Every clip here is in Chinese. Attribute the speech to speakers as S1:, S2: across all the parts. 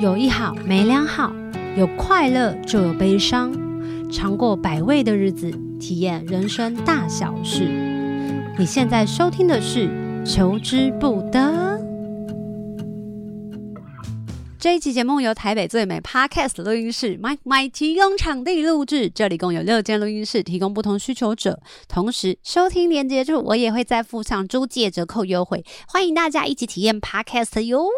S1: 有一好没两好，有快乐就有悲伤，尝过百味的日子，体验人生大小事。你现在收听的是《求之不得》。这一期节目由台北最美 Podcast 录音室 Mike Mike 提供场地录制，这里共有六间录音室，提供不同需求者。同时，收听连接处我也会再附上租借折扣优惠，欢迎大家一起体验 Podcast 哟。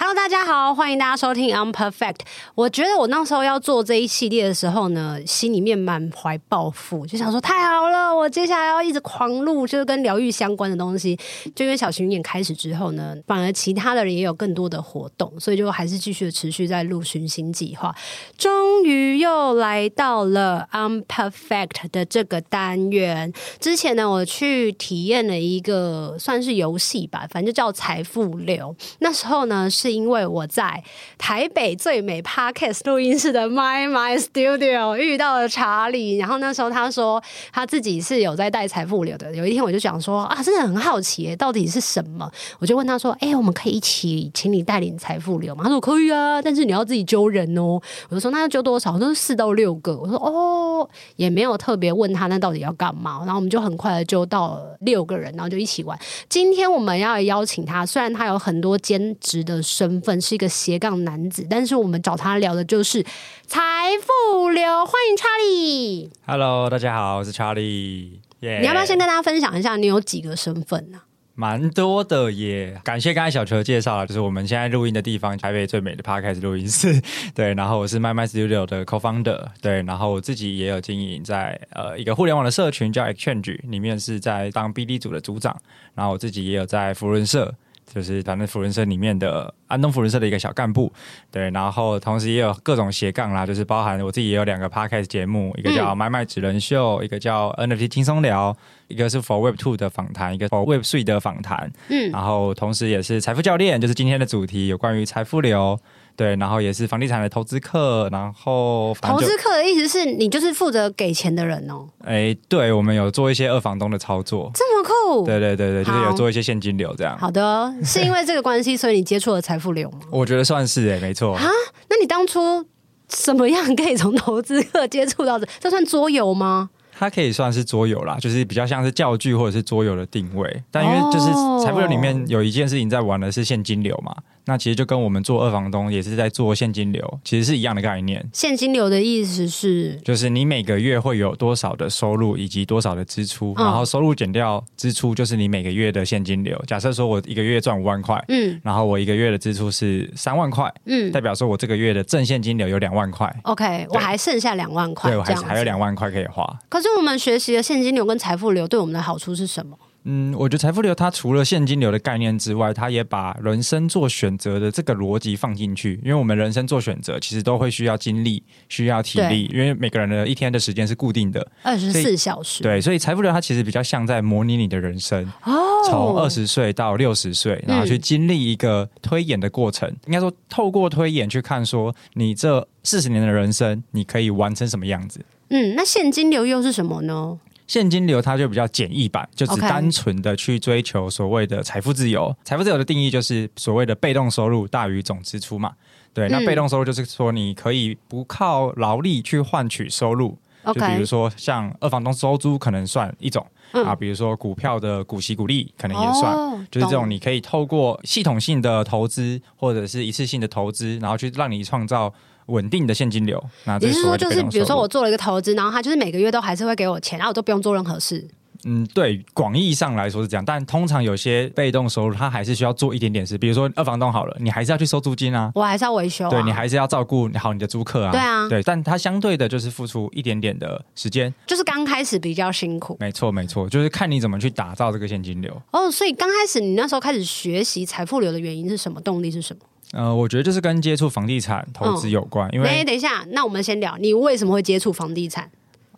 S1: Hello，大家好，欢迎大家收听 I'm Perfect。我觉得我那时候要做这一系列的时候呢，心里面满怀抱负，就想说太好了，我接下来要一直狂录，就是跟疗愈相关的东西。就因为小巡演开始之后呢，反而其他的人也有更多的活动，所以就还是继续的持续在录寻星计划。终于又来到了 I'm Perfect 的这个单元。之前呢，我去体验了一个算是游戏吧，反正就叫财富流。那时候呢是。是因为我在台北最美 Podcast 录音室的 My My Studio 遇到了查理，然后那时候他说他自己是有在带财富流的。有一天我就想说啊，真的很好奇，到底是什么？我就问他说：“哎，我们可以一起请你带领财富流吗？”他说：“可以啊，但是你要自己揪人哦。”我就说：“那要揪多少？”他说：“四到六个。”我说：“哦，也没有特别问他那到底要干嘛。”然后我们就很快的揪到了六个人，然后就一起玩。今天我们要邀请他，虽然他有很多兼职的。身份是一个斜杠男子，但是我们找他聊的就是财富流。欢迎查理。
S2: Hello，大家好，我是查理。Yeah.
S1: 你要不要先跟大家分享一下，你有几个身份呢？
S2: 蛮多的耶。感谢刚才小球介绍了，就是我们现在录音的地方，台北最美的 Podcast 录音室。对，然后我是 My My Studio 的 Co-founder。对，然后我自己也有经营在呃一个互联网的社群叫 Exchange，里面是在当 BD 组的组长。然后我自己也有在扶轮社。就是反正扶轮社里面的安东扶轮社的一个小干部，对，然后同时也有各种斜杠啦，就是包含我自己也有两个 podcast 节目，一个叫买买职人秀，一个叫 NFT 轻松聊，一个是 For Web Two 的访谈，一个 For Web Three 的访谈，嗯，然后同时也是财富教练，就是今天的主题有关于财富流。对，然后也是房地产的投资客，然后
S1: 投资客的意思是你就是负责给钱的人哦。
S2: 哎，对，我们有做一些二房东的操作，
S1: 这么酷。
S2: 对对对对，就是有做一些现金流这样。
S1: 好的，是因为这个关系，所以你接触了财富流吗？
S2: 我觉得算是哎，没错。啊，
S1: 那你当初什么样可以从投资客接触到这？这算桌游吗？
S2: 它可以算是桌游啦，就是比较像是教具或者是桌游的定位。但因为就是财富流里面有一件事情在玩的是现金流嘛。那其实就跟我们做二房东也是在做现金流，其实是一样的概念。
S1: 现金流的意思是，
S2: 就是你每个月会有多少的收入以及多少的支出，嗯、然后收入减掉支出就是你每个月的现金流。假设说我一个月赚五万块，嗯，然后我一个月的支出是三万块，嗯，代表说我这个月的正现金流有两万块。
S1: OK，我还剩下两万块，
S2: 对，我还还有两万块可以花。
S1: 可是我们学习的现金流跟财富流对我们的好处是什么？
S2: 嗯，我觉得财富流它除了现金流的概念之外，它也把人生做选择的这个逻辑放进去。因为我们人生做选择，其实都会需要精力，需要体力，因为每个人的一天的时间是固定的，
S1: 二十四小时。
S2: 对，所以财富流它其实比较像在模拟你的人生，哦，从二十岁到六十岁，然后去经历一个推演的过程。嗯，应该说，透过推演去看，说你这四十年的人生，你可以完成什么样子？
S1: 嗯，那现金流又是什么呢？
S2: 现金流它就比较简易版，就只单纯的去追求所谓的财富自由。财富自由的定义就是所谓的被动收入大于总支出嘛。对，那被动收入就是说你可以不靠劳力去换取收入。就比如说像二房东收租可能算一种啊，比如说股票的股息股利可能也算，就是这种你可以透过系统性的投资或者是一次性的投资，然后去让你创造。稳定的现金流，那是说，就是比
S1: 如说我做了一个投资，然后他就是每个月都还是会给我钱，然后我都不用做任何事。
S2: 嗯，对，广义上来说是这样，但通常有些被动收入，它还是需要做一点点事。比如说二房东好了，你还是要去收租金啊，
S1: 我还是要维修啊，
S2: 对，你还是要照顾好你的租客啊，
S1: 对啊，
S2: 对，但它相对的就是付出一点点的时间，
S1: 就是刚开始比较辛苦。
S2: 没错，没错，就是看你怎么去打造这个现金流。
S1: 哦，所以刚开始你那时候开始学习财富流的原因是什么？动力是什么？
S2: 呃，我觉得就是跟接触房地产投资有关，嗯、因为
S1: 等一下，那我们先聊，你为什么会接触房地产？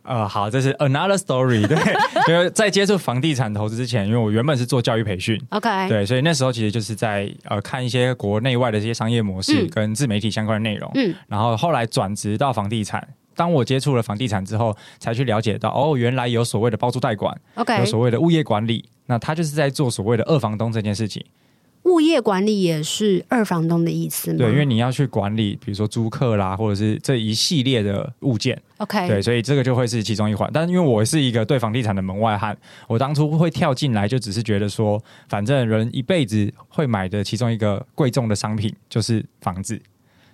S2: 呃，好，这是 another story。对，因为在接触房地产投资之前，因为我原本是做教育培训
S1: ，OK，
S2: 对，所以那时候其实就是在呃看一些国内外的这些商业模式跟自媒体相关的内容，嗯，然后后来转职到房地产。当我接触了房地产之后，才去了解到，哦，原来有所谓的包租代管，OK，有所谓的物业管理，那他就是在做所谓的二房东这件事情。
S1: 物业管理也是二房东的意思吗？
S2: 对，因为你要去管理，比如说租客啦，或者是这一系列的物件。
S1: OK，
S2: 对，所以这个就会是其中一环。但因为我是一个对房地产的门外汉，我当初会跳进来，就只是觉得说，反正人一辈子会买的其中一个贵重的商品就是房子，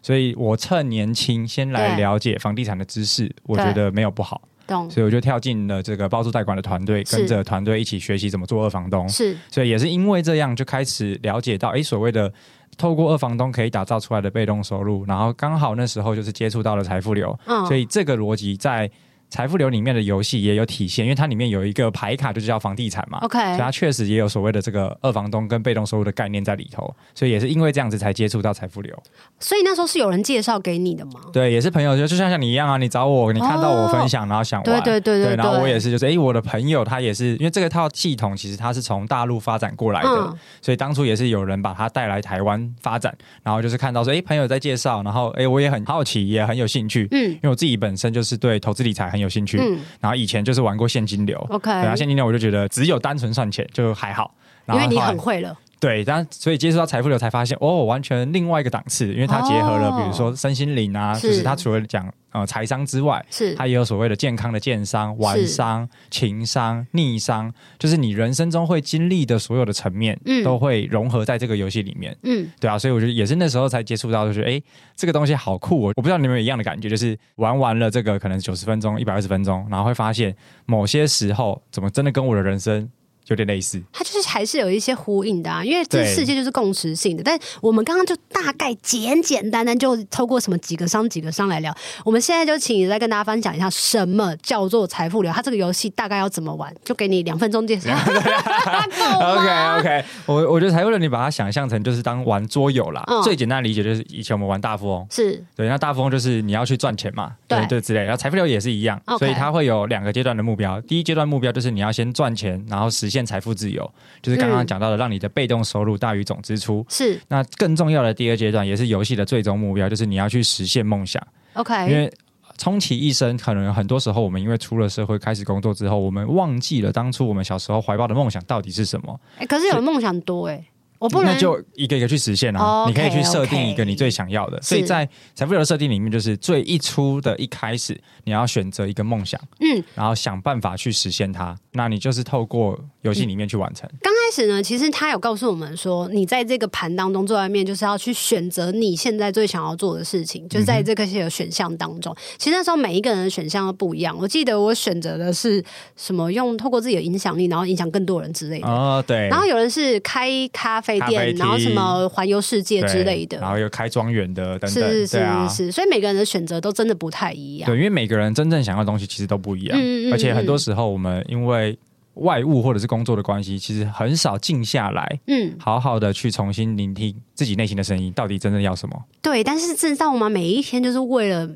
S2: 所以我趁年轻先来了解房地产的知识，我觉得没有不好。所以我就跳进了这个包租代管的团队，跟着团队一起学习怎么做二房东。
S1: 是，
S2: 所以也是因为这样，就开始了解到，哎，所谓的透过二房东可以打造出来的被动收入，然后刚好那时候就是接触到了财富流，嗯，所以这个逻辑在。财富流里面的游戏也有体现，因为它里面有一个牌卡，就是叫房地产嘛。
S1: OK，
S2: 所以它确实也有所谓的这个二房东跟被动收入的概念在里头，所以也是因为这样子才接触到财富流。
S1: 所以那时候是有人介绍给你的吗？
S2: 对，也是朋友，就就像像你一样啊，你找我，你看到我分享，然后想玩，
S1: 对对对对，
S2: 然后我也是，就是哎，我的朋友他也是，因为这个套系统其实他是从大陆发展过来的，嗯，所以当初也是有人把它带来台湾发展，然后就是看到说，哎，朋友在介绍，然后哎，我也很好奇，也很有兴趣，嗯，因为我自己本身就是对投资理财很有兴趣，嗯。然后以前就是玩过现金流
S1: ，OK，
S2: 然后现金流我就觉得只有单纯算钱就还好，然后后
S1: 因为你很会了。
S2: 对，但所以接触到财富流才发现，哦，完全另外一个档次，因为它结合了，比如说身心灵啊，哦、就是它除了讲呃财商之外，是它也有所谓的健康的健商、玩商、情商、逆商，就是你人生中会经历的所有的层面，嗯，都会融合在这个游戏里面，嗯，对啊，所以我觉得也是那时候才接触到，就是哎，这个东西好酷，我我不知道你们有一样的感觉，就是玩完了这个可能九十分钟、一百二十分钟，然后会发现某些时候怎么真的跟我的人生。有点类似，
S1: 它就是还是有一些呼应的啊，因为这世界就是共识性的。但我们刚刚就大概简简单单就透过什么几个商几个商来聊，我们现在就请你再跟大家分享一下什么叫做财富流，它这个游戏大概要怎么玩，就给你两分钟介绍。
S2: OK OK，我我觉得财富流你把它想象成就是当玩桌游啦，嗯、最简单的理解就是以前我们玩大富翁，
S1: 是对，
S2: 那大富翁就是你要去赚钱嘛，对对之类，然后财富流也是一样，Okay. 所以它会有两个阶段的目标，第一阶段目标就是你要先赚钱，然后实现。变财富自由，就是刚刚讲到的，让你的被动收入大于总支出。是，那更重要的第二阶段，也是游戏的最终目标，就是你要去实现梦想。OK，因为充其一生，可能很多时候我们因为出了社会，开始工作之后，我们忘记了当初我们小时候怀抱的梦想到底是什么。
S1: 哎，可是有梦想多哎。我不能
S2: 那就一个一个去实现啊你可以去设定一个你最想要的。所以在财富流的设定里面，就是最一出的一开始，你要选择一个梦想，嗯，然后想办法去实现它。那你就是透过游戏里面去完成。
S1: 开始呢，其实他有告诉我们说，你在这个盘当中做外面，就是要去选择你现在最想要做的事情，就是在这个些选项当中。嗯、其实那时候每一个人的选项都不一样。我记得我选择的是什么，用透过自己的影响力，然后影响更多人之类的。
S2: 哦，对。
S1: 然后有人是开咖啡店，啡然后。什么环游世界之类的，
S2: 然后有开庄园的等等，
S1: 是是是，啊、是，所以每个人的选择都真的不太一样。
S2: 对，因为每个人真正想要的东西其实都不一样，嗯嗯嗯，而且很多时候我们因为外务或者是工作的关系，其实很少静下来，嗯，好好的去重新聆听自己内心的声音，到底真正要什么？
S1: 对，但是知道吗？每一天就是为了。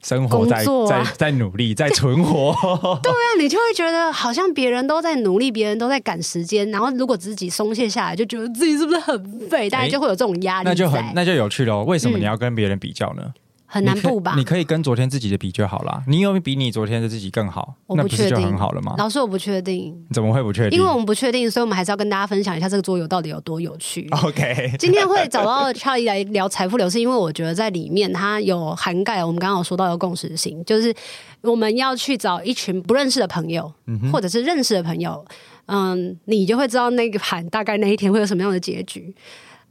S2: 生活在在在努力，在存活。
S1: 对啊，你就会觉得好像别人都在努力，别人都在赶时间，然后如果自己松懈下来，就觉得自己是不是很废？大家就会有这种压力。
S2: 那就很那就有趣喽。为什么你要跟别人比较呢？嗯
S1: 很难不吧？
S2: 你可以跟昨天自己的比就好了。你有比你昨天的自己更好，那不是就很好了吗？
S1: 老师，我不确定。
S2: 怎么会不确定？
S1: 因为我们不确定，所以我们还是要跟大家分享一下这个桌游到底有多有趣。
S2: OK，
S1: 今天会找到 Charlie 来聊财富流，是因为我觉得在里面它有涵盖我们刚刚有说到的共识性，就是我们要去找一群不认识的朋友，嗯、或者是认识的朋友，嗯，你就会知道那个盘大概那一天会有什么样的结局。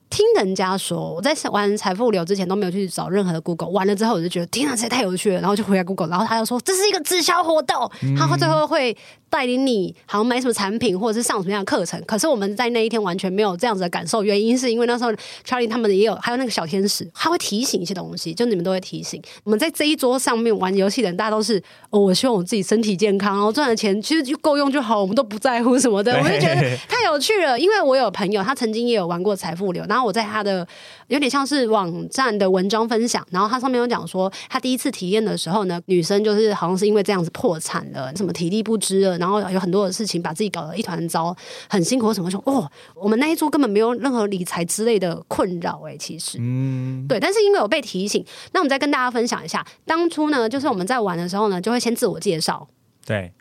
S1: 听人家说，我在玩财富流之前都没有去找任何的 Google，完了之后我就觉得天啊，这太有趣了，然后就回来 Google，然后他又说这是一个直销活动，他最后会带领你好像买什么产品或者是上什么样的课程。可是我们在那一天完全没有这样子的感受，原因是因为那时候 Charlie 他们也有，还有那个小天使，他会提醒一些东西，就你们都会提醒。我们在这一桌上面玩游戏的人，大家都是哦，我希望我自己身体健康，然后赚的钱其实就够用就好，我们都不在乎什么的。我就觉得 太有趣了，因为我有朋友，他曾经也有玩过财富流，然后我在他的。有点像是网站的文章分享，然后他上面有讲说，他第一次体验的时候呢，女生就是好像是因为这样子破产了，什么体力不支了，然后有很多的事情把自己搞得一团糟，很辛苦。什么说哦，我们那一桌根本没有任何理财之类的困扰，哎，其实，嗯，对。但是因为有被提醒，那我们再跟大家分享一下，当初呢，就是我们在玩的时候呢，就会先自我介绍，
S2: 对，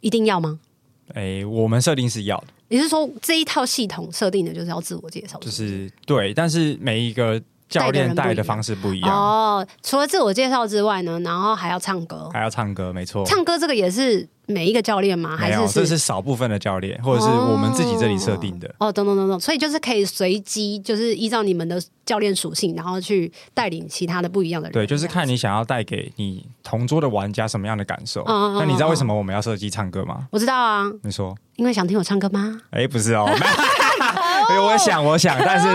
S1: 一定要吗？
S2: 哎，我们设定是要的。
S1: 你是说这一套系统设定的就是要自我介绍？
S2: 就是对，但是每一个。教练带的方式不一样
S1: 哦。除了自我介绍之外呢，然后还要唱歌，
S2: 还要唱歌，没错。
S1: 唱歌这个也是每一个教练吗？还是，是
S2: 这是少部分的教练，或者是我们自己这里设定的？
S1: 哦，懂懂懂懂。所以就是可以随机，就是依照你们的教练属性，然后去带领其他的不一样的人。
S2: 对，就是看你想要带给你同桌的玩家什么样的感受。那你知道为什么我们要设计唱歌吗？
S1: 我知道啊。
S2: 你说，
S1: 因为想听我唱歌吗？
S2: 哎，不是哦。因为我想，我想，但是，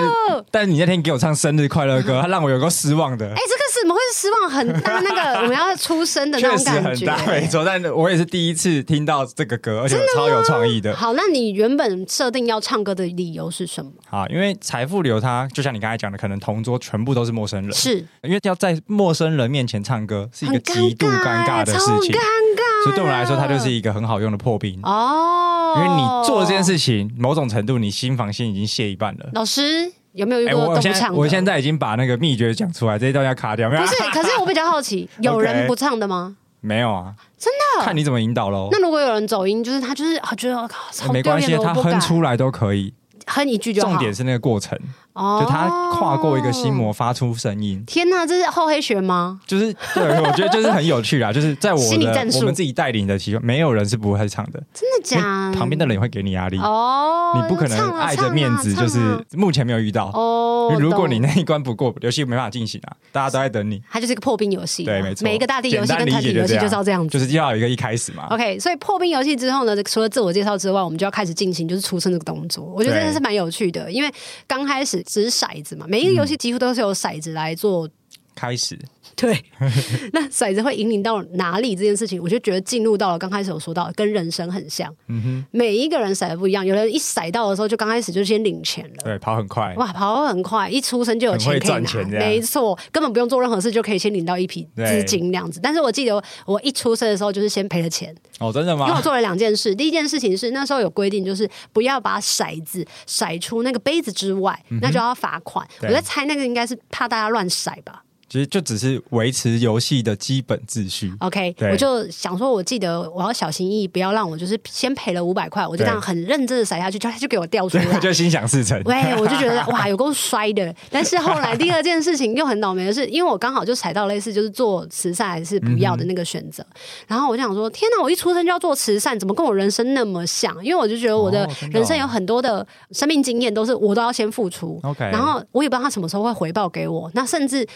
S2: 但是你那天给我唱生日快乐歌，他让我有个失望的。哎，这
S1: 个是怎么会是失望很大？那个 我们要出生的那种感
S2: 觉，很大，没错。但我也是第一次听到这个歌，而且超有创意的。
S1: 好，那你原本设定要唱歌的理由是什么？
S2: 好，因为财富流它就像你刚才讲的，可能同桌全部都是陌生人，
S1: 是
S2: 因为要在陌生人面前唱歌是一个极度尴尬的事情，尴尬。所以对我来说，它就是一个很好用的破冰哦。因为你做这件事情，某种程度你心防线已经卸一半了。
S1: 老师有没有遇过都不唱的？
S2: 我现在已经把那个秘诀讲出来，这一段要卡掉。
S1: 不是，可是我比较好奇，有人不唱的吗？
S2: 没有啊，
S1: 真的？
S2: 看你怎么引导喽。
S1: 那如果有人走音，就是他就是啊觉得
S2: 啊没关系，他哼出来都可以。
S1: 哼一句就好。
S2: 重点是那个过程，就他跨过一个心魔，发出声音。
S1: 天哪，这是厚黑学吗？
S2: 就是对，我觉得就是很有趣啦。就是在我的我们自己带领的其中，没有人是不会唱的。
S1: 真的假？
S2: 旁边的人也会给你压力哦。你不可能碍着面子，就是目前没有遇到哦。如果你那一关不过，游戏没办法进行啊。大家都在等你。
S1: 它就是一个破冰游戏，
S2: 对，没错。
S1: 每一个大地游戏跟团体游戏就是要这样子，
S2: 就是要有一个一开始嘛。
S1: OK，所以破冰游戏之后呢，除了自我介绍之外，我们就要开始进行就是出生这个动作。我觉得真的是蛮有趣的。因为刚开始掷骰子嘛，每一个游戏几乎都是由骰子来做
S2: 开始。
S1: 对，那骰子会引领到哪里这件事情，我就觉得进入到了刚开始我说到，跟人生很像。嗯哼，每一个人骰的不一样，有人一骰到的时候就刚开始就先领钱了，
S2: 对，跑很快，
S1: 哇，跑很快，一出生就有钱可以拿，没错，根本不用做任何事就可以先领到一笔资金那样子。但是我记得我一出生的时候就是先赔了钱
S2: 哦，真的吗？
S1: 因为我做了两件事，第一件事情是那时候有规定，就是不要把骰子骰出那个杯子之外，嗯、那就要罚款。我在猜那个应该是怕大家乱骰吧。
S2: 其实就只是维持游戏的基本秩序。
S1: OK，我就想说，我记得我要小心翼翼，不要让我就是先赔了五百块，我就这样很认真的甩下去，就他就给我掉出来，
S2: 就心想事成。
S1: 喂，我就觉得 哇，有够衰的。但是后来第二件事情又很倒霉的是，因为我刚好就踩到类似就是做慈善还是不要的那个选择，嗯、然后我就想说，天哪，我一出生就要做慈善，怎么跟我人生那么像？因为我就觉得我的人生有很多的生命经验都是我都要先付出，OK，然后我也不知道他什么时候会回报给我，那甚至。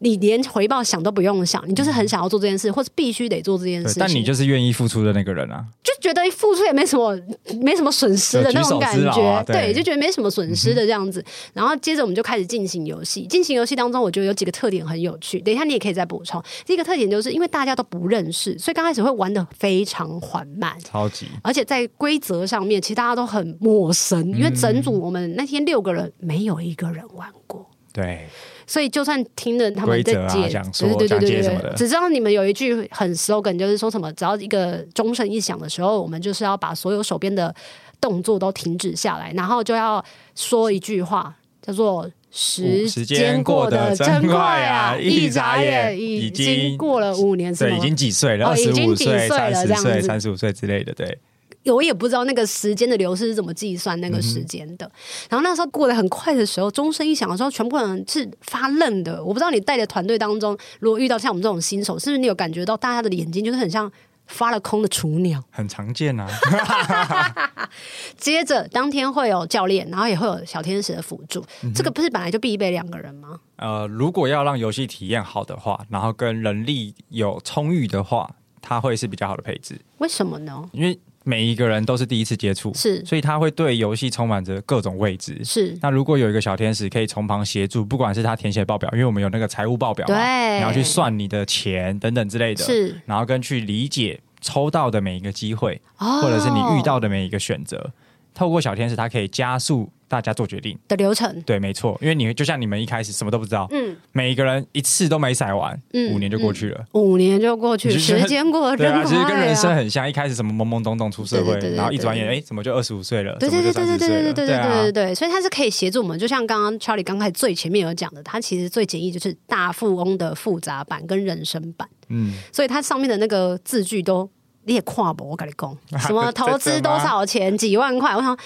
S1: 你连回报想都不用想，你就是很想要做这件事，或是必须得做这件事。
S2: 但你就是愿意付出的那个人啊，
S1: 就觉得付出也没什么，没什么损失的那种感觉，啊、对，对，就觉得没什么损失的这样子。嗯、然后接着我们就开始进行游戏，进行游戏当中，我觉得有几个特点很有趣。等一下你也可以再补充。第一个特点就是因为大家都不认识，所以刚开始会玩的非常缓慢，
S2: 超级。
S1: 而且在规则上面，其实大家都很陌生，因为整组我们那天六个人没有一个人玩过，
S2: 对。
S1: 所以就算听了他们在解，
S2: 对对对对对，
S1: 只知道你们有一句很 slogan，就是说什么，只要一个钟声一响的时候，我们就是要把所有手边的动作都停止下来，然后就要说一句话，叫做“时间过得真快啊，一眨眼已经过了五年，
S2: 对，已经几岁了？二十五岁、三十岁、三十五岁之类的，对。
S1: 我也不知道那个时间的流逝是怎么计算那个时间的。嗯、然后那时候过得很快的时候，钟声一响的时候，全部人是发愣的。我不知道你带的团队当中，如果遇到像我们这种新手，是不是你有感觉到大家的眼睛就是很像发了空的雏鸟？
S2: 很常见啊。
S1: 接着当天会有教练，然后也会有小天使的辅助。嗯、这个不是本来就必备两个人吗？
S2: 呃，如果要让游戏体验好的话，然后跟人力有充裕的话，它会是比较好的配置。
S1: 为什么呢？
S2: 因为每一个人都是第一次接触，
S1: 是，
S2: 所以他会对游戏充满着各种未知。
S1: 是，
S2: 那如果有一个小天使可以从旁协助，不管是他填写报表，因为我们有那个财务报表嘛，对，然后去算你的钱等等之类的，
S1: 是，
S2: 然后跟去理解抽到的每一个机会，哦，或者是你遇到的每一个选择，透过小天使，它可以加速。大家做决定
S1: 的流程，
S2: 对，没错，因为你就像你们一开始什么都不知道，嗯，每一个人一次都没骰完，嗯，五年就过去了，
S1: 五年就过去，时间过得真快啊！
S2: 其实跟人生很像，一开始什么懵懵懂懂出社会，然后一转眼，哎，怎么就二十五岁了？
S1: 对对对对对对对对对对对对，所以它是可以协助我们，就像刚刚 Charlie 刚开始最前面有讲的，它其实最简易就是大富翁的复杂版跟人生版，嗯，所以它上面的那个字句都。你也跨不？我跟你讲，什么投资多少钱，几万块？我想，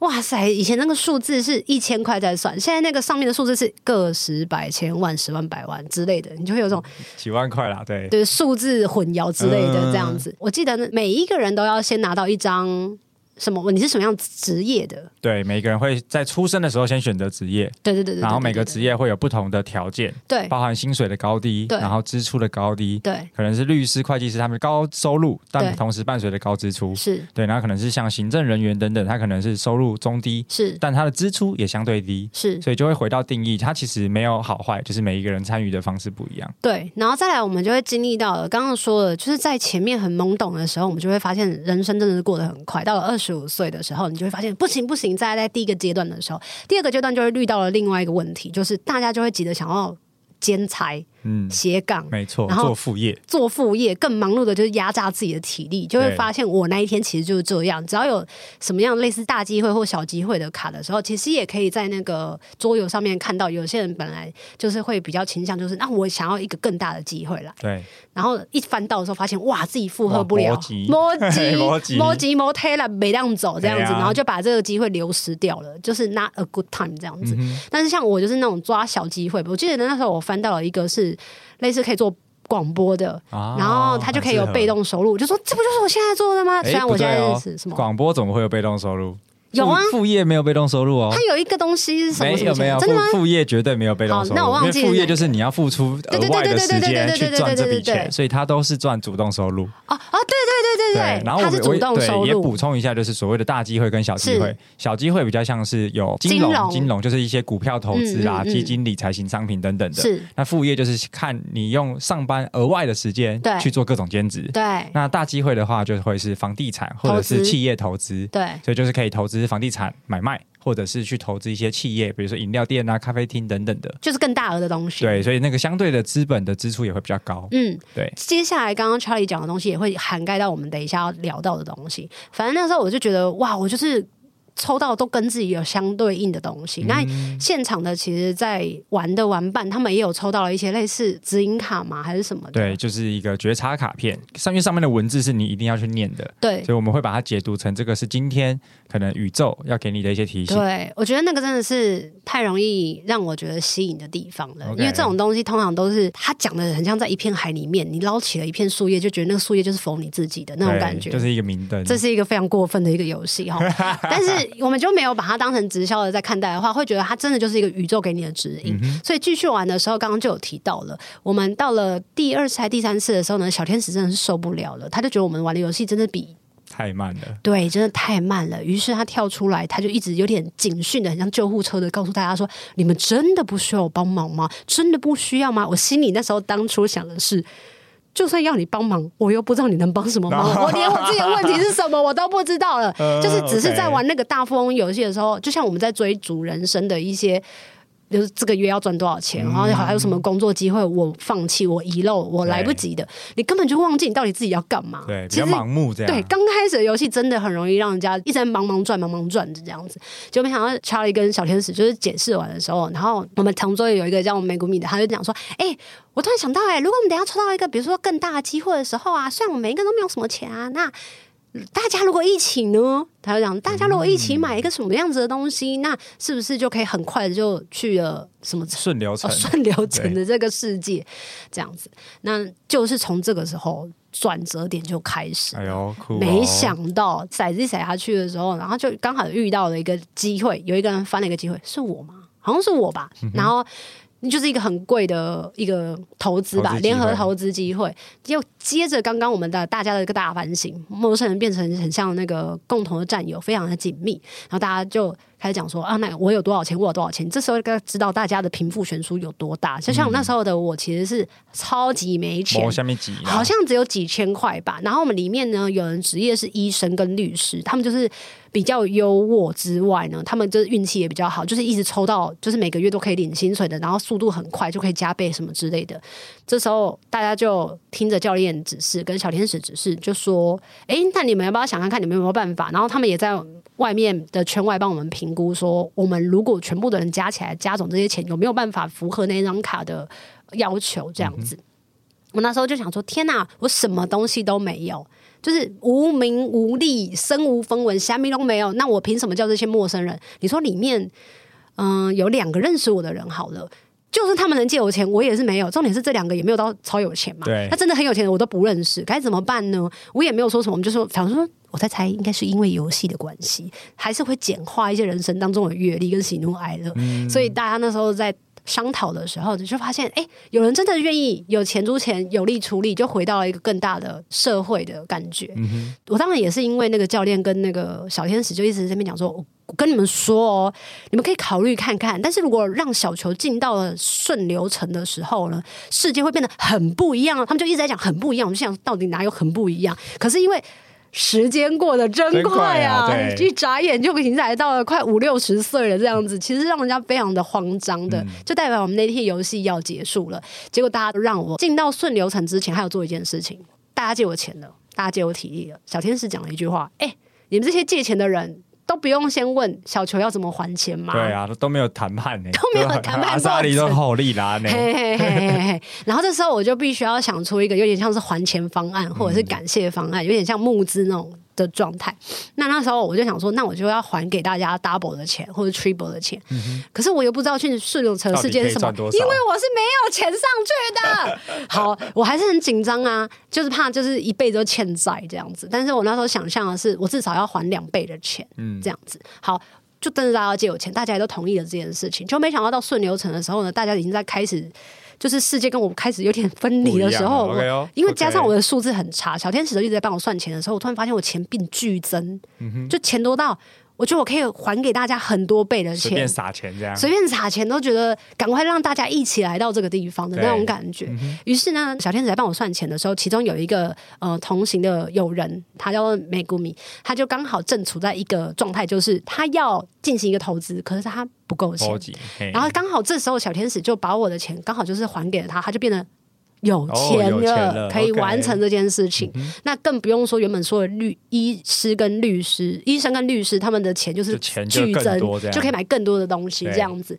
S1: 哇塞，以前那个数字是一千块在算，现在那个上面的数字是个十百千万十万百万之类的，你就会有种
S2: 几万块啦，对
S1: 对，数字混淆之类的这样子。嗯、我记得每一个人都要先拿到一张。什么？你是什么样职业的？
S2: 对，每个人会在出生的时候先选择职业。
S1: 对对对对。
S2: 然后每个职业会有不同的条件，
S1: 对，
S2: 包含薪水的高低，
S1: 对，
S2: 然后支出的高低，
S1: 对，
S2: 可能是律师、会计师他们高收入，但同时伴随着高支出，
S1: 是
S2: 对。然后可能是像行政人员等等，他可能是收入中低，
S1: 是，
S2: 但他的支出也相对低，
S1: 是。
S2: 所以就会回到定义，它其实没有好坏，就是每一个人参与的方式不一样。
S1: 对，然后再来，我们就会经历到了刚刚说的，就是在前面很懵懂的时候，我们就会发现人生真的是过得很快。到了二十十五岁的时候，你就会发现不行不行，在在第一个阶段的时候，第二个阶段就会遇到了另外一个问题，就是大家就会急着想要兼差。嗯，斜杠
S2: 没错，
S1: 然后
S2: 做副业，
S1: 做副业更忙碌的就是压榨自己的体力，就会发现我那一天其实就是这样。只要有什么样类似大机会或小机会的卡的时候，其实也可以在那个桌游上面看到，有些人本来就是会比较倾向，就是那我想要一个更大的机会来。
S2: 对，
S1: 然后一翻到的时候，发现哇，自己负荷不了，
S2: 摸鸡
S1: 摸鸡摸鸡摸胎了，没让走这样子，然后就把这个机会流失掉了，就是 not a good time 这样子。嗯、但是像我就是那种抓小机会，我记得那时候我翻到了一个是。类似可以做广播的，哦、然后他就可以有被动收入。就说这不就是我现在做的吗？虽然我现在是什么
S2: 广播，怎么会有被动收入？
S1: 有啊，
S2: 副业没有被动收入哦。
S1: 它有一个东西是什么？
S2: 没有没有，真的吗？副业绝对没有被动收入。
S1: 那我忘记了。
S2: 副业就是你要付出额外的时间去赚这笔钱，所以它都是赚主动收入。
S1: 哦哦，对对对对对。然后我是主动收入。
S2: 也补充一下，就是所谓的大机会跟小机会。小机会比较像是有金融，金融就是一些股票投资啊、基金理财型商品等等的。
S1: 是。
S2: 那副业就是看你用上班额外的时间去做各种兼职。
S1: 对。
S2: 那大机会的话，就会是房地产或者是企业投资。
S1: 对。
S2: 所以就是可以投资房地产买。买卖，或者是去投资一些企业，比如说饮料店啊、咖啡厅等等的，
S1: 就是更大额的东西。
S2: 对，所以那个相对的资本的支出也会比较高。
S1: 嗯，
S2: 对。
S1: 接下来刚刚 Charlie 讲的东西也会涵盖到我们等一下要聊到的东西。反正那时候我就觉得，哇，我就是。抽到都跟自己有相对应的东西。那、嗯、现场的其实，在玩的玩伴，他们也有抽到了一些类似指引卡嘛？还是什么的？
S2: 对，就是一个觉察卡片，上面上面的文字是你一定要去念的。
S1: 对，
S2: 所以我们会把它解读成这个是今天可能宇宙要给你的一些提醒。
S1: 对，我觉得那个真的是太容易让我觉得吸引的地方了因为这种东西通常都是他讲的很像在一片海里面，你捞起了一片树叶，就觉得那个树叶就是否你自己的那种感觉，
S2: 就是一个明灯。
S1: 这是一个非常过分的一个游戏哈，但是。我们就没有把它当成直销的在看待的话，会觉得它真的就是一个宇宙给你的指引。嗯、所以继续玩的时候，刚刚就有提到了，我们到了第二次还第三次的时候呢，小天使真的是受不了了，他就觉得我们玩的游戏真的比
S2: 太慢了，
S1: 对，真的太慢了。于是他跳出来，他就一直有点警讯的，很像救护车的，告诉大家说：“你们真的不需要我帮忙吗？真的不需要吗？”我心里那时候当初想的是。就算要你帮忙，我又不知道你能帮什么忙，我连我自己的问题是什么我都不知道了。就是只是在玩那个大富翁游戏的时候，就像我们在追逐人生的一些。就是这个月要赚多少钱，然后还有什么工作机会，我放弃，我遗漏，我来不及的，你根本就忘记你到底自己要干嘛。
S2: 对，比较盲目这样。
S1: 对，刚开始的游戏真的很容易让人家一直在忙忙转，忙忙转这样子。就没想到查理跟小天使就是解释完的时候，然后我们同桌有一个叫美谷米的，他就讲说：“哎，我突然想到，哎，如果我们等下抽到一个，比如说更大的机会的时候啊，虽然我们每一个都没有什么钱啊，那。”大家如果一起呢？他就讲，大家如果一起买一个什么样子的东西，嗯、那是不是就可以很快的就去了什么
S2: 顺流程、
S1: 顺、哦、流程的这个世界？对这样子，那就是从这个时候转折点就开始。哎呦，酷哦、没想到骰子骰下去的时候，然后就刚好遇到了一个机会，有一个人翻了一个机会，是我吗？好像是我吧。嗯、然后。就是一个很贵的一个投资吧，联合投资机会。又接着刚刚我们的大家的一个大反省，陌生人变成很像那个共同的战友，非常的紧密，然后大家就。开始讲说啊，那我有多少钱？我有多少钱？这时候该知道大家的贫富悬殊有多大。就像那时候的我，其实是超级没钱，好像只有几千块吧。然后我们里面呢，有人职业是医生跟律师，他们就是比较优渥之外呢，他们就是运气也比较好，就是一直抽到，就是每个月都可以领薪水的，然后速度很快，就可以加倍什么之类的。这时候大家就听着教练指示，跟小天使指示，就说：“哎，那你们要不要想看看你们有没有办法？”然后他们也在。外面的圈外帮我们评估说，我们如果全部的人加起来加总这些钱，有没有办法符合那张卡的要求？这样子。嗯、我那时候就想说：天哪，我什么东西都没有，就是无名无利，身无分文，虾米都没有。那我凭什么叫这些陌生人？你说里面，嗯、呃，有两个认识我的人好了。就算他们能借我钱，我也是没有。重点是这两个也没有到超有钱嘛。
S2: 对，
S1: 他真的很有钱的，我都不认识，该怎么办呢？我也没有说什么，我们就说，反正说我在猜，应该是因为游戏的关系，还是会简化一些人生当中的阅历跟喜怒哀乐。嗯，所以大家那时候在商讨的时候，你就发现，哎，有人真的愿意有钱出钱，有力出力，就回到了一个更大的社会的感觉。嗯，我当然也是因为那个教练跟那个小天使就一直在那边讲说。我跟你们说哦，你们可以考虑看看。但是如果让小球进到了顺流程的时候呢，世界会变得很不一样。他们就一直在讲很不一样。我们想到底哪有很不一样？可是因为时间过得真快啊，一眨眼就已经来到了快五六十岁了，这样子其实让人家非常的慌张的，就代表我们那天游戏要结束了。结果大家都让我进到顺流程之前，还有做一件事情，大家借我钱了，大家借我体力了。小天使讲了一句话：“哎，你们这些借钱的人。”都不用先问小球要怎么还钱嘛？
S2: 对啊，都没有谈判呢，
S1: 都没有谈判。阿
S2: 萨里都好利啦
S1: 嘿嘿嘿嘿。然后这时候我就必须要想出一个有点像是还钱方案，或者是感谢方案，有点像募资那种。的状态，那那时候我就想说，那我就要还给大家 double 的钱或者 triple 的钱，嗯、可是我又不知道去顺流城世界是什么，因为我是没有钱上去的。好，我还是很紧张啊，就是怕就是一辈子都欠债这样子。但是我那时候想象的是，我至少要还两倍的钱，嗯，这样子。好，就真的大家借我钱，大家也都同意了这件事情，就没想到到顺流程的时候呢，大家已经在开始。就是世界跟我开始有点分离的时候，因为加上我的数字很差，小天使都一直在帮我算钱的时候，我突然发现我钱并剧增，就钱多到。我觉得我可以还给大家很多倍的钱，随
S2: 便撒钱这样，
S1: 随便撒钱都觉得赶快让大家一起来到这个地方的那种感觉。嗯、于是呢，小天使来帮我算钱的时候，其中有一个呃同行的友人，他叫做美谷米，他就刚好正处在一个状态，就是他要进行一个投资，可是他不够钱，然后刚好这时候小天使就把我的钱刚好就是还给了他，他就变得。有钱了，哦、钱了可以完成这件事情。那更不用说原本说的律医师跟律师，医生跟律师他们的钱就是剧增，就，就可以买更多的东西。这样子，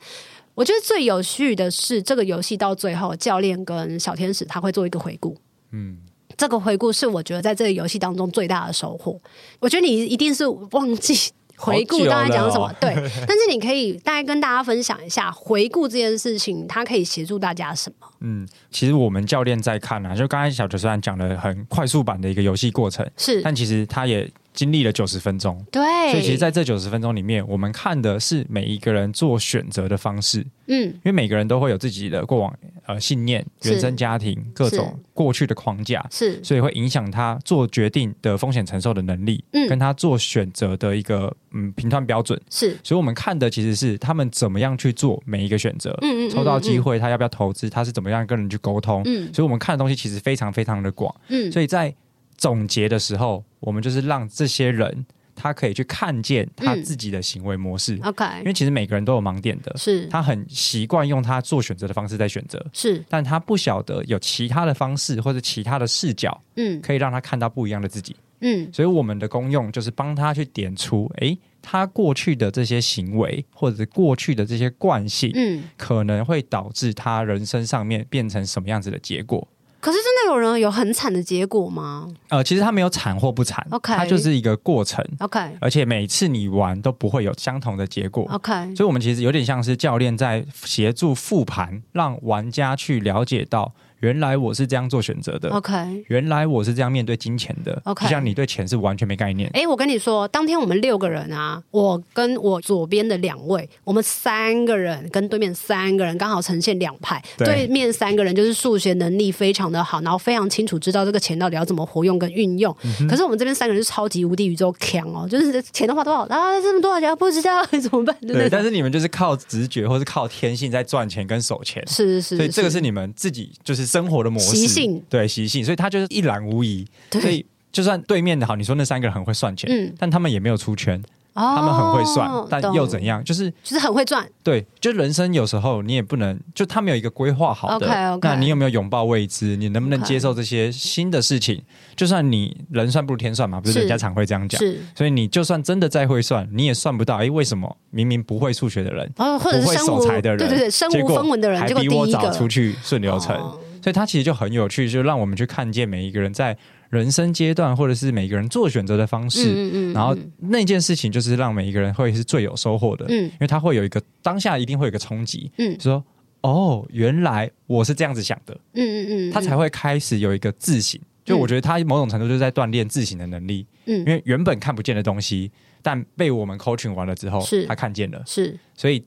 S1: 我觉得最有趣的是这个游戏到最后，教练跟小天使他会做一个回顾。嗯，这个回顾是我觉得在这个游戏当中最大的收获。我觉得你一定是忘记。回顾刚才讲什么？哦、对，但是你可以大概跟大家分享一下回顾这件事情，它可以协助大家什么？
S2: 嗯，其实我们教练在看啊，就刚才小球虽然讲了很快速版的一个游戏过程，是，但其实他也。经历了九十分钟，
S1: 对，
S2: 所以其实在这九十分钟里面，我们看的是每一个人做选择的方式，嗯，因为每个人都会有自己的过往呃信念、原生家庭、各种过去的框架，是，所以会影响他做决定的风险承受的能力，嗯，跟他做选择的一个嗯评判标准，是，所以我们看的其实是他们怎么样去做每一个选择，嗯，嗯，嗯，嗯，抽到机会他要不要投资，他是怎么样跟人去沟通，嗯，所以我们看的东西其实非常非常的广，嗯，所以在。总结的时候，我们就是让这些人他可以去看见他自己的行为模式。嗯、OK，因为其实每个人都有盲点的，是。他很习惯用他做选择的方式在选择，是，但他不晓得有其他的方式或者其他的视角，嗯，可以让他看到不一样的自己。嗯，所以我们的功用就是帮他去点出，诶，他过去的这些行为或者是过去的这些惯性，嗯，可能会导致他人生上面变成什么样子的结果。
S1: 可是真的有人有很惨的结果吗？
S2: 呃，其实他没有惨或不惨，OK，它就是一个过程，OK，而且每次你玩都不会有相同的结果，OK，所以我们其实有点像是教练在协助复盘，让玩家去了解到。原来我是这样做选择的。OK，原来我是这样面对金钱的。OK，就像你对钱是完全没概念。
S1: 哎，我跟你说，当天我们六个人啊，我跟我左边的两位，我们三个人跟对面三个人刚好呈现两派。对，对面三个人就是数学能力非常的好，然后非常清楚知道这个钱到底要怎么活用跟运用。嗯、可是我们这边三个人是超级无敌宇宙强哦，就是钱的话多少啊，这么多少钱不知道 怎么办？对，
S2: 对，但是你们就是靠直觉或是靠天性在赚钱跟守钱。
S1: 是是是，
S2: 所以这个是你们自己就是。生活的模式，习性对习性，所以他就是一览无遗。所以就算对面的好，你说那三个人很会算钱，嗯，但他们也没有出圈。他们很会算，但又怎样？就是
S1: 就是很会赚。
S2: 对，就人生有时候你也不能，就他们有一个规划好的。那你有没有拥抱未知？你能不能接受这些新的事情？就算你人算不如天算嘛，不是人家常会这样讲。是，所以你就算真的再会算，你也算不到。哎，为什么明明不会数学的人，不会守财的人，对对对，身无分文的人，还比我早出去顺流程？所所以它其实就很有趣，就让我们去看见每一个人在人生阶段，或者是每一个人做选择的方式。嗯然后那件事情就是让每一个人会是最有收获的。嗯，因为他会有一个当下一定会有一个冲击。嗯，说哦，原来我是这样子想的。嗯嗯嗯，他才会开始有一个自省。就我觉得他某种程度就是在锻炼自省的能力。嗯，因为原本看不见的东西，但被我们 coaching 完了之后，是他看见了。是，所以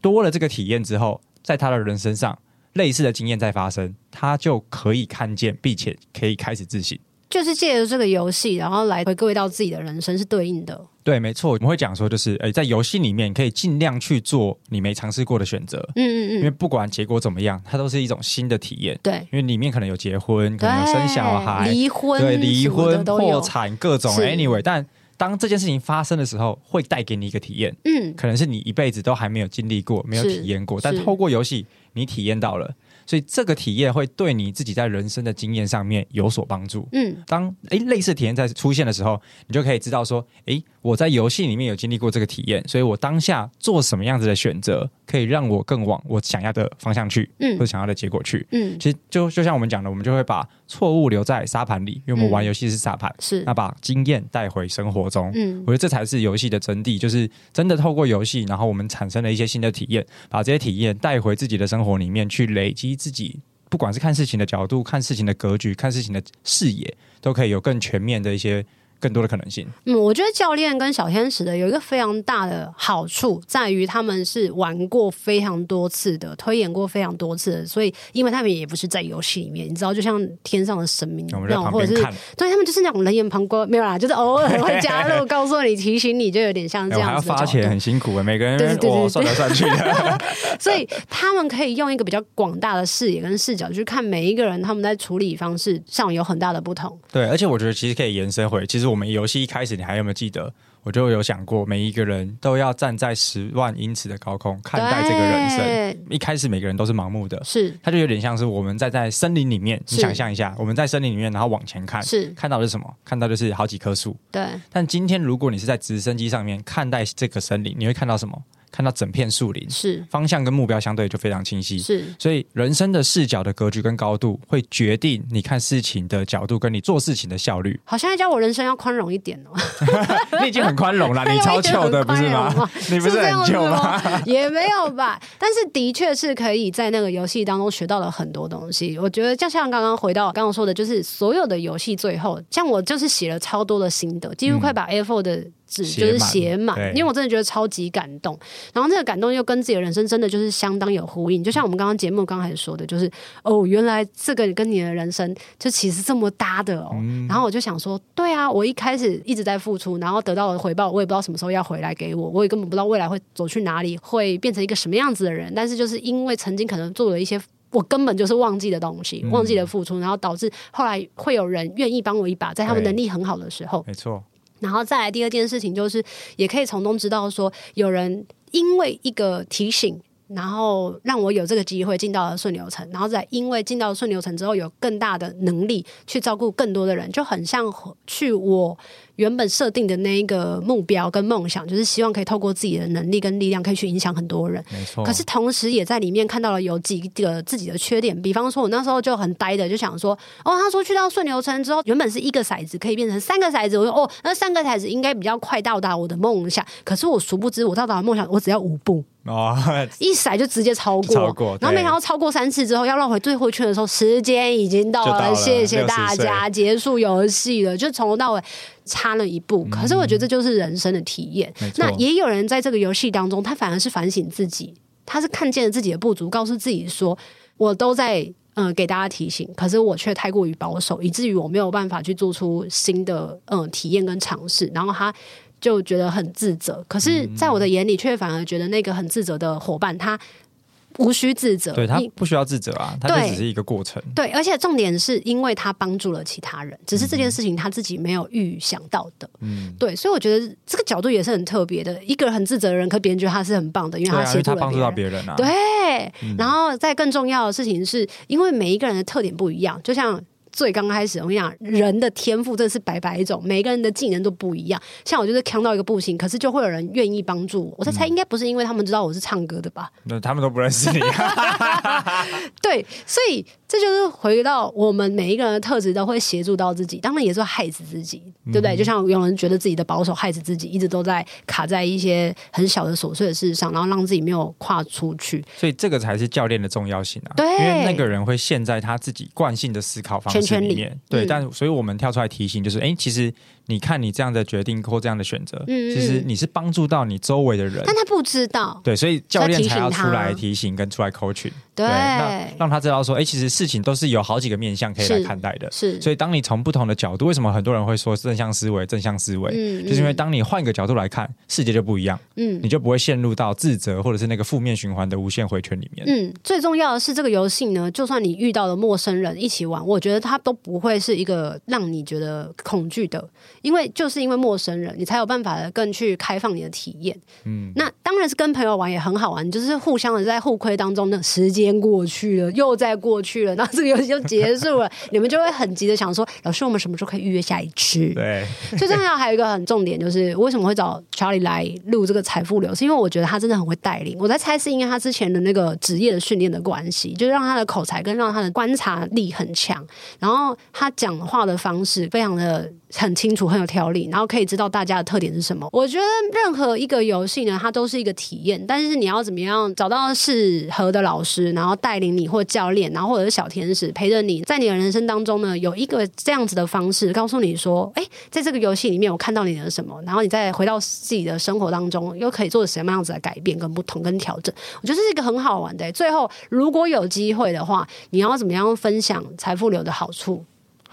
S2: 多了这个体验之后，在他的人身上。类似的经验在发生，他就可以看见，并且可以开始自省。
S1: 就是借着这个游戏，然后来回归到自己的人生是对应的。
S2: 对，没错，我们会讲说，就是诶，在游戏里面可以尽量去做你没尝试过的选择。嗯嗯嗯。因为不管结果怎么样，它都是一种新的体验。对，因为里面可能有结婚，可能有生小孩、
S1: 离婚，
S2: 对，离婚、破产各种。Anyway，但当这件事情发生的时候，会带给你一个体验。嗯，可能是你一辈子都还没有经历过、没有体验过，但透过游戏。你体验到了，所以这个体验会对你自己在人生的经验上面有所帮助。嗯，当诶类似体验在出现的时候，你就可以知道说，诶我在游戏里面有经历过这个体验，所以我当下做什么样子的选择，可以让我更往我想要的方向去，嗯，或者想要的结果去。嗯，其实就就像我们讲的，我们就会把错误留在沙盘里，因为我们玩游戏是沙盘，是、嗯、那把经验带回生活中。嗯，我觉得这才是游戏的真谛，就是真的透过游戏，然后我们产生了一些新的体验，把这些体验带回自己的生活。里面去累积自己，不管是看事情的角度、看事情的格局、看事情的视野，都可以有更全面的一些。更多的可能性。
S1: 嗯，我觉得教练跟小天使的有一个非常大的好处，在于他们是玩过非常多次的，推演过非常多次的，所以因为他们也不是在游戏里面，你知道，就像天上的神明那种，或者是对他们就是那种冷眼旁观，没有啦，就是偶尔会加入，告诉你、提醒你，就有点像这样子。还要
S2: 发钱很辛苦，每个人对对对对算来算去的。
S1: 所以他们可以用一个比较广大的视野跟视角去看每一个人，他们在处理方式上有很大的不同。
S2: 对，而且我觉得其实可以延伸回，其实我。我们游戏一开始，你还有没有记得？我就有想过，每一个人都要站在十万英尺的高空看待这个人生。一开始每个人都是盲目的，是，它就有点像是我们在在森林里面，你想象一下，我们在森林里面，然后往前看，是看到的是什么？看到的是好几棵树。对。但今天如果你是在直升机上面看待这个森林，你会看到什么？看到整片树林，是方向跟目标相对就非常清晰，是，所以人生的视角的格局跟高度会决定你看事情的角度跟你做事情的效率。
S1: 好像在教我人生要宽容一点哦，
S2: 你已经很宽容了，你超糗的不是吗？你不是很糗吗？
S1: 也没有吧，但是的确是可以在那个游戏当中学到了很多东西。我觉得就像刚刚回到刚刚说的，就是所有的游戏最后，像我就是写了超多的心得，几乎快把 A4 的。就是写满，因为我真的觉得超级感动，然后那个感动又跟自己的人生真的就是相当有呼应。就像我们刚刚节目刚开始说的，就是哦，原来这个跟你的人生就其实这么搭的哦。嗯、然后我就想说，对啊，我一开始一直在付出，然后得到的回报，我也不知道什么时候要回来给我，我也根本不知道未来会走去哪里，会变成一个什么样子的人。但是就是因为曾经可能做了一些我根本就是忘记的东西，忘记了付出，然后导致后来会有人愿意帮我一把，在他们能力很好的时候，
S2: 没错。
S1: 然后再来第二件事情，就是也可以从中知道说，有人因为一个提醒，然后让我有这个机会进到了顺流程，然后再因为进到顺流程之后，有更大的能力去照顾更多的人，就很像去我。原本设定的那一个目标跟梦想，就是希望可以透过自己的能力跟力量，可以去影响很多人。没错。可是同时也在里面看到了有几个自己的缺点，比方说，我那时候就很呆的，就想说，哦，他说去到顺流村之后，原本是一个骰子可以变成三个骰子，我说，哦，那三个骰子应该比较快到达我的梦想。可是我殊不知，我到达梦想，我只要五步。哦，一骰就直接超过，超过，然后没想到超过三次之后，要绕回最后一圈的时候，时间已经到了，到了谢谢大家，结束游戏了，就从头到尾差了一步。可是我觉得这就是人生的体验。嗯、那也有人在这个游戏当中，他反而是反省自己，他是看见了自己的不足，告诉自己说，我都在嗯、呃、给大家提醒，可是我却太过于保守，以至于我没有办法去做出新的嗯、呃、体验跟尝试。然后他。就觉得很自责，可是，在我的眼里，却反而觉得那个很自责的伙伴，他无需自责，
S2: 对，他不需要自责啊，他就只是一个过程。
S1: 对，而且重点是因为他帮助了其他人，只是这件事情他自己没有预想到的。嗯，对，所以我觉得这个角度也是很特别的。一个人很自责的人，可别人觉得他是很棒的，因为他协助了别人，他帮助到别人啊。对，然后再更重要的事情是，因为每一个人的特点不一样，就像。最刚开始，我跟你讲，人的天赋真的是百百种，每个人的技能都不一样。像我就是扛到一个不行，可是就会有人愿意帮助我。我在猜，应该不是因为他们知道我是唱歌的吧？
S2: 那、嗯、他们都不认识你。
S1: 对，所以这就是回到我们每一个人的特质都会协助到自己，当然也是会害死自己，对不对？嗯、就像有人觉得自己的保守害死自己，一直都在卡在一些很小的琐碎的事上，然后让自己没有跨出去。
S2: 所以这个才是教练的重要性啊！
S1: 对，
S2: 因为那个人会陷在他自己惯性的思考方式里面。圈圈对，嗯、但所以我们跳出来提醒，就是哎，其实。你看，你这样的决定或这样的选择，嗯嗯，其实你是帮助到你周围的人，
S1: 但他不知道。
S2: 对，所以教练才要出来提醒跟出来 coaching，
S1: 对，
S2: 那让他知道说，哎，其实事情都是有好几个面向可以来看待的。
S1: 是，
S2: 所以当你从不同的角度，为什么很多人会说正向思维？正向思维，嗯嗯，就是因为当你换一个角度来看，世界就不一样。嗯，你就不会陷入到自责或者是那个负面循环的无限回圈里面。
S1: 嗯，最重要的是这个游戏呢，就算你遇到了陌生人一起玩，我觉得他都不会是一个让你觉得恐惧的，因为就是因为。陌生人，你才有办法更去开放你的体验。嗯，那当然是跟朋友玩也很好玩，就是互相的在互亏当中，那时间过去了，又在过去了，然后这个游戏就结束了，你们就会很急的想说，老师，我们什么时候可以预约下一次？
S2: 对，
S1: 最重要还有一个很重点，就是为什么会找 Charlie 来录这个财富流，是因为我觉得他真的很会带领。我在猜是因为他之前的那个职业的训练的关系，就是让他的口才跟让他的观察力很强，然后他讲话的方式非常的。很清楚，很有条理，然后可以知道大家的特点是什么。我觉得任何一个游戏呢，它都是一个体验，但是你要怎么样找到适合的老师，然后带领你或教练，然后或者是小天使陪着你，在你的人生当中呢，有一个这样子的方式，告诉你说，哎，在这个游戏里面我看到你的什么，然后你再回到自己的生活当中，又可以做什么样子的改变跟不同跟调整。我觉得这是一个很好玩的。最后，如果有机会的话，你要怎么样分享财富流的好处？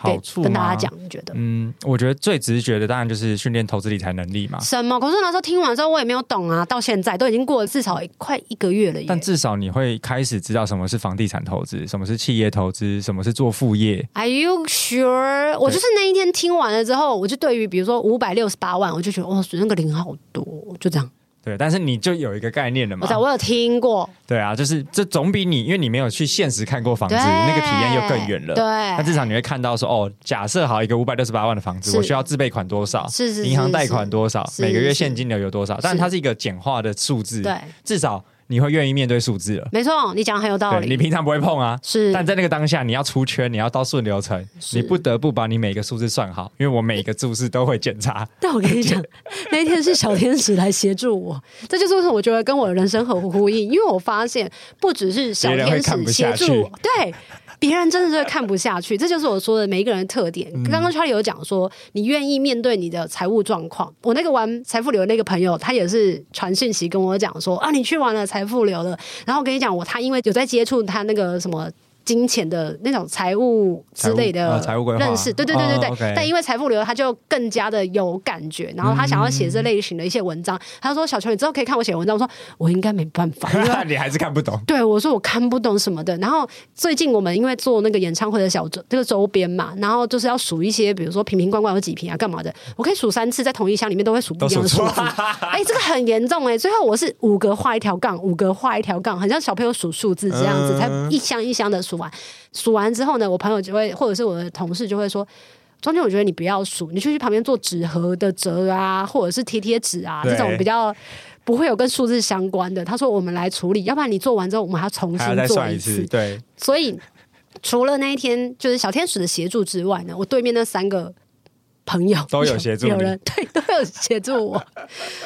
S2: 好处
S1: 跟大家讲，你觉得？
S2: 嗯，我觉得最直觉的当然就是训练投资理财能力嘛。
S1: 什么？可是那时候听完之后，我也没有懂啊，到现在都已经过了至少快一个月了。
S2: 但至少你会开始知道什么是房地产投资，什么是企业投资，什么是做副业。
S1: Are you sure？我就是那一天听完了之后，我就对于比如说五百六十八万，我就觉得哇，那个零好多，就这样。
S2: 对，但是你就有一个概念了嘛？
S1: 我我有听过。
S2: 对啊，就是这总比你，因为你没有去现实看过房子，那个体验又更远了。
S1: 对，
S2: 那至少你会看到说，哦，假设好一个五百六十八万的房子，我需要自备款多少？
S1: 是是，是。
S2: 银行贷款多少？每个月现金流有多少？是是它是一个简化的数字。
S1: 对，
S2: 至少。你会愿意面对数字了，
S1: 没错，你讲的很有道理。
S2: 你平常不会碰啊，
S1: 是，
S2: 但在那个当下，你要出圈，你要到顺流程，你不得不把你每个数字算好，因为我每一个注释都会检查。
S1: 但我跟你讲，那一天是小天使来协助我，这就是为什么我觉得跟我的人生很呼应，因为我发现不只是小天使协助我，对。别人真的是看不下去，这就是我说的每一个人的特点。刚刚 Charlie 有讲说，你愿意面对你的财务状况。我那个玩财富流那个朋友，他也是传讯息跟我讲说啊，你去玩了财富流了。然后我跟你讲，我他因为有在接触他那个什么。金钱的那种财务之类的
S2: 认识，
S1: 对对对对对。
S2: 哦 okay、
S1: 但因为财富流，他就更加的有感觉，然后他想要写这类型的一些文章。嗯、他说：“小球，你之后可以看我写文章。”我说：“我应该没办法，因为
S2: 你还是看不懂。”
S1: 对，我说：“我看不懂什么的。”然后最近我们因为做那个演唱会的小周这个周边嘛，然后就是要数一些，比如说瓶瓶罐罐有几瓶啊，干嘛的？我可以数三次，在同一箱里面都会数不一样的数字。哎、欸，这个很严重哎、欸！最后我是五格画一条杠，五格画一条杠，很像小朋友数数字这样子，嗯、才一箱一箱的数完。数完之后呢，我朋友就会，或者是我的同事就会说：“中间我觉得你不要数，你就去旁边做纸盒的折啊，或者是贴贴纸啊，对这种比较不会有跟数字相关的。”他说：“我们来处理，要不然你做完之后，我们还要重新做一次。”
S2: 一次对，
S1: 所以除了那一天就是小天使的协助之外呢，我对面那三个。朋友
S2: 都有协助，
S1: 有人对 都有协助我，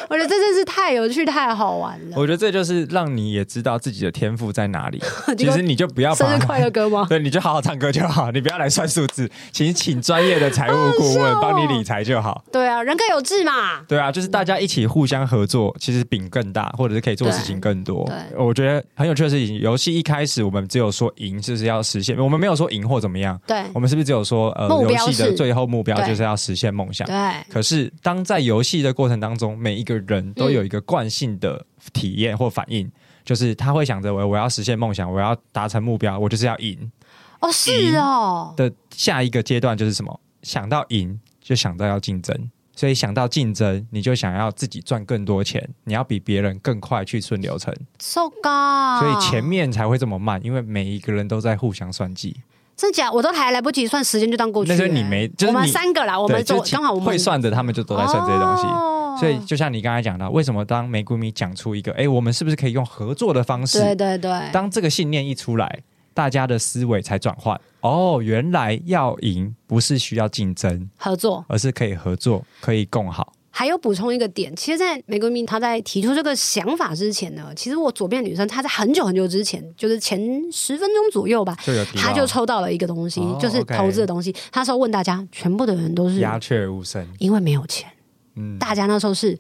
S1: 我觉得这真是太有趣、太好玩了。
S2: 我觉得这就是让你也知道自己的天赋在哪里。其实你就不要
S1: 生日快乐歌吗？
S2: 对，你就好好唱歌就好，你不要来算数字，请请专业的财务顾问帮你理财就好。
S1: 对啊，人各有志嘛。
S2: 对啊，就是大家一起互相合作，其实饼更大，或者是可以做事情更多。对，我觉得很有趣的事情。游戏一开始我们只有说赢就是要实现，我们没有说赢或怎么样。
S1: 对，
S2: 我们是不是只有说呃，游戏的最后目标就是要实现梦想？
S1: 对。
S2: 可是，当在游戏的过程当中，每一个人都有一个惯性的体验或反应，嗯、就是他会想着我我要实现梦想，我要达成目标，我就是要赢。
S1: 哦，是哦。
S2: 的下一个阶段就是什么？想到赢，就想到要竞争，所以想到竞争，你就想要自己赚更多钱，你要比别人更快去顺流程。
S1: So
S2: 所以前面才会这么慢，因为每一个人都在互相算计。
S1: 真假？我都还来不及算，时间就当过去了。
S2: 那是你没，就是
S1: 我们三个啦，我们就刚好我们
S2: 会算的，他们就都在算这些东西。
S1: 哦、
S2: 所以就像你刚才讲到，为什么当玫瑰咪讲出一个，哎，我们是不是可以用合作的方式？
S1: 对对对。
S2: 当这个信念一出来，大家的思维才转换。哦，原来要赢不是需要竞争
S1: 合作，
S2: 而是可以合作，可以共好。
S1: 还有补充一个点，其实，在玫瑰蜜他在提出这个想法之前呢，其实我左边女生她在很久很久之前，就是前十分钟左右吧，就她就抽到了一个东西，哦、就是投资的东西。她说问大家，全部的人都是
S2: 鸦雀无声，
S1: 因为没有钱。嗯，大家那时候是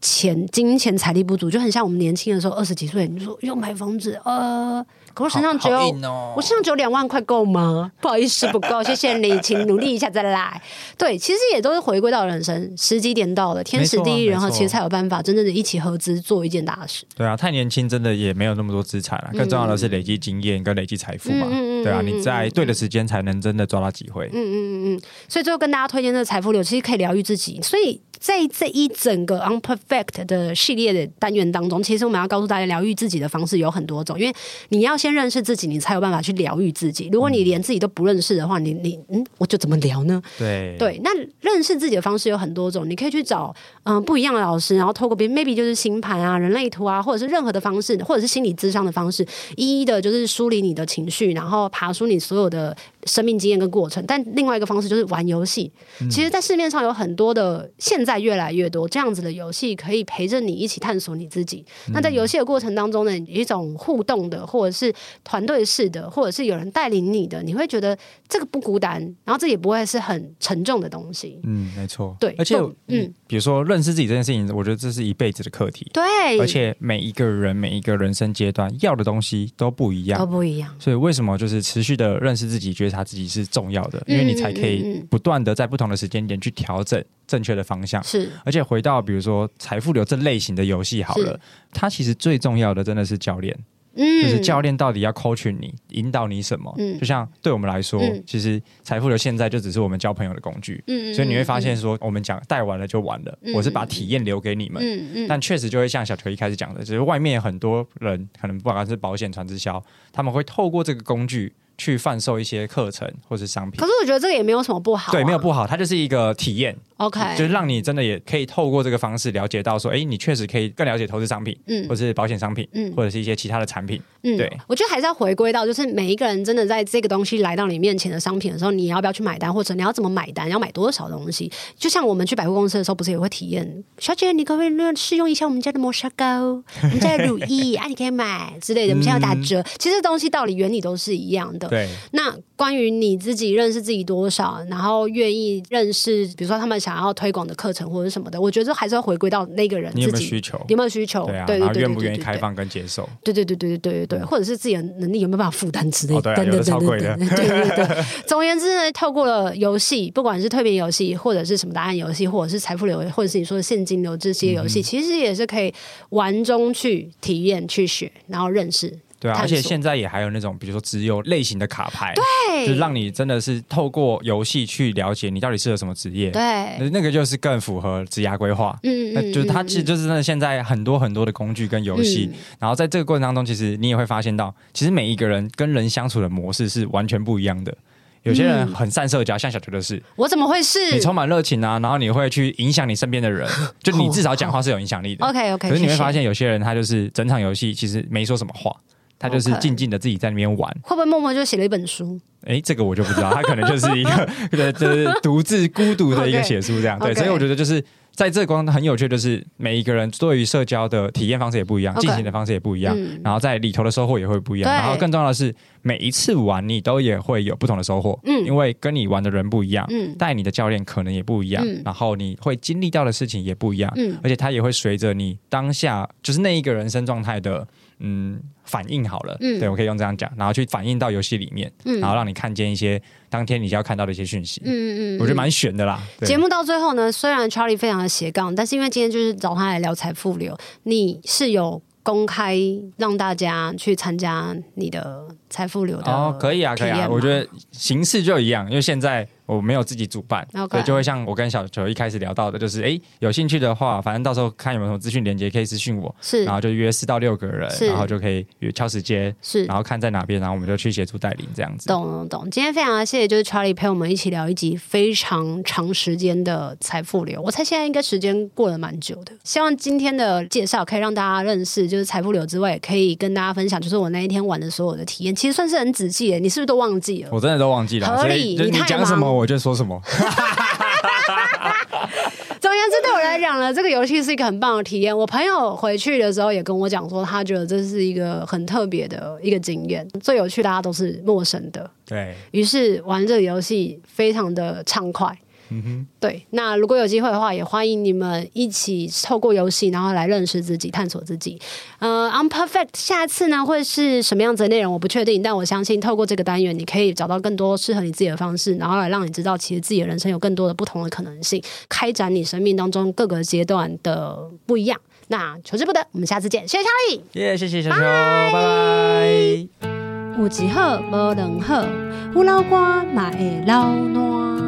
S1: 钱、金钱、财力不足，就很像我们年轻的时候，二十几岁，你说要买房子，呃。可我身上只有，哦、我身上只有两万块，够吗？不好意思，不够，谢谢你，请努力一下再来。对，其实也都是回归到人生时机点到了，天时地利人和，其实才有办法真正的一起合资做一件大事。
S2: 对啊，太年轻真的也没有那么多资产了，更重要的是累积经验跟累积财富嘛。嗯、对啊，你在对的时间才能真的抓到机会。嗯嗯
S1: 嗯嗯。所以最后跟大家推荐这个财富流，其实可以疗愈自己。所以。在这一整个 Unperfect 的系列的单元当中，其实我们要告诉大家，疗愈自己的方式有很多种。因为你要先认识自己，你才有办法去疗愈自己。如果你连自己都不认识的话，你你嗯，我就怎么聊呢？
S2: 对
S1: 对，那认识自己的方式有很多种，你可以去找嗯、呃、不一样的老师，然后透过别人 maybe 就是星盘啊、人类图啊，或者是任何的方式，或者是心理咨商的方式，一一的就是梳理你的情绪，然后爬出你所有的生命经验跟过程。但另外一个方式就是玩游戏。嗯、其实，在市面上有很多的现在越来越多这样子的游戏，可以陪着你一起探索你自己。嗯、那在游戏的过程当中呢，有一种互动的，或者是团队式的，或者是有人带领你的，你会觉得这个不孤单，然后这也不会是很沉重的东西。
S2: 嗯，没错。
S1: 对，
S2: 而且嗯，比如说认识自己这件事情，我觉得这是一辈子的课题。
S1: 对，
S2: 而且每一个人每一个人生阶段要的东西都不一样，
S1: 都不一样。
S2: 所以为什么就是持续的认识自己，觉察自己是重要的？因为你才可以不断的在不同的时间点去调整。正确的方向
S1: 是，
S2: 而且回到比如说财富流这类型的游戏好了，它其实最重要的真的是教练，嗯，就是教练到底要 coach 你，引导你什么？嗯，就像对我们来说，嗯、其实财富流现在就只是我们交朋友的工具，嗯，所以你会发现说，我们讲带完了就完了，嗯、我是把体验留给你们，嗯嗯，但确实就会像小球一开始讲的，就是外面很多人可能不管是保险、传直销，他们会透过这个工具。去贩售一些课程或是商品，
S1: 可是我觉得这个也没有什么不好、啊，
S2: 对，没有不好，它就是一个体验
S1: ，OK，
S2: 就是让你真的也可以透过这个方式了解到说，哎，你确实可以更了解投资商品，嗯，或者是保险商品，嗯，或者是一些其他的产品，嗯，对，
S1: 我觉得还是要回归到，就是每一个人真的在这个东西来到你面前的商品的时候，你要不要去买单，或者你要怎么买单，要买多少东西？就像我们去百货公司的时候，不是也会体验，小姐，你可不可以试用一下我们家的磨砂膏，我们家的乳液啊，你可以买之类的，我们现在要打折，嗯、其实东西道理原理都是一样的，
S2: 对，
S1: 那。关于你自己认识自己多少，然后愿意认识，比如说他们想要推广的课程或者什么的，我觉得还是要回归到那个人自己
S2: 有没有需求，
S1: 有没有需求，对对对，
S2: 愿不愿意开放跟接受，
S1: 对对对对对对对对，或者是自己的能力有没有办法负担之
S2: 类，对对对对
S1: 对对对。总而言之呢，透过了游戏，不管是特别游戏，或者是什么答案游戏，或者是财富流，或者是你说的现金流这些游戏，其实也是可以玩中去体验、去学，然后认识。
S2: 对啊，而且现在也还有那种，比如说只有类型的卡牌，
S1: 对，
S2: 就是让你真的是透过游戏去了解你到底适合什么职业，
S1: 对，
S2: 那个就是更符合职业规划。嗯，那就是它其实就是真的现在很多很多的工具跟游戏，嗯、然后在这个过程当中，其实你也会发现到，其实每一个人跟人相处的模式是完全不一样的。有些人很善社交，像小球的是，
S1: 我怎么会是？
S2: 你充满热情啊，然后你会去影响你身边的人，就你至少讲话是有影响力的。
S1: OK OK，
S2: 可是你会发现有些人他就是整场游戏其实没说什么话。他就是静静的自己在那边玩
S1: 会不会默默就写了一本书？
S2: 哎，这个我就不知道，他可能就是一个 对，就是独自孤独的一个写书这样。Okay. 对，所以我觉得就是在这个光很有趣，就是每一个人对于社交的体验方式也不一样.进行的方式也不一样，嗯、然后在里头的收获也会不一样。然后更重要的是，每一次玩你都也会有不同的收获，嗯，因为跟你玩的人不一样，嗯，带你的教练可能也不一样，嗯，然后你会经历到的事情也不一样，嗯，而且他也会随着你当下就是那一个人生状态的。嗯，反应好了，嗯，对，我可以用这样讲，然后去反映到游戏里面，嗯，然后让你看见一些当天你就要看到的一些讯息，嗯嗯，嗯，我觉得蛮悬的啦。
S1: 节目到最后呢，虽然 Charlie 非常的斜杠，但是因为今天就是找他来聊财富流，你是有公开让大家去参加你的财富流的
S2: 哦，可以啊，可以啊，我觉得形式就一样，因为现在。我没有自己主办，Okay. 所以就会像我跟小球一开始聊到的，就是哎，有兴趣的话，反正到时候看有没有什么资讯连接可以私讯我，
S1: 是，
S2: 然后就约四到六个人，然后就可以约敲时间，
S1: 是，
S2: 然后看在哪边，然后我们就去协助带领这样子。
S1: 懂懂懂。今天非常谢谢，就是 Charlie 陪我们一起聊一集非常长时间的财富流。我猜现在应该时间过了蛮久的，希望今天的介绍可以让大家认识，就是财富流之外，也可以跟大家分享，就是我那一天玩的所有的体验，其实算是很仔细的。你是不是都忘记了？
S2: 我真的都忘记了。
S1: 合理，
S2: 你讲什么我就说什么。
S1: 总而言之，对我来讲呢，这个游戏是一个很棒的体验。我朋友回去的时候也跟我讲说，他觉得这是一个很特别的一个经验。最有趣，大家都是陌生的，
S2: 对，
S1: 于是玩这个游戏非常的畅快。嗯哼，对。那如果有机会的话，也欢迎你们一起透过游戏，然后来认识自己，探索自己。呃，Unperfect 下次呢会是什么样子的内容，我不确定。但我相信透过这个单元，你可以找到更多适合你自己的方式，然后来让你知道，其实自己的人生有更多的不同的可能性，开展你生命当中各个阶段的不一样。那求之不得，我们下次见。谢谢 Charlie，
S2: 耶，yeah, 谢谢小球，拜拜。
S1: 有一好无两好，有老瓜嘛会老暖。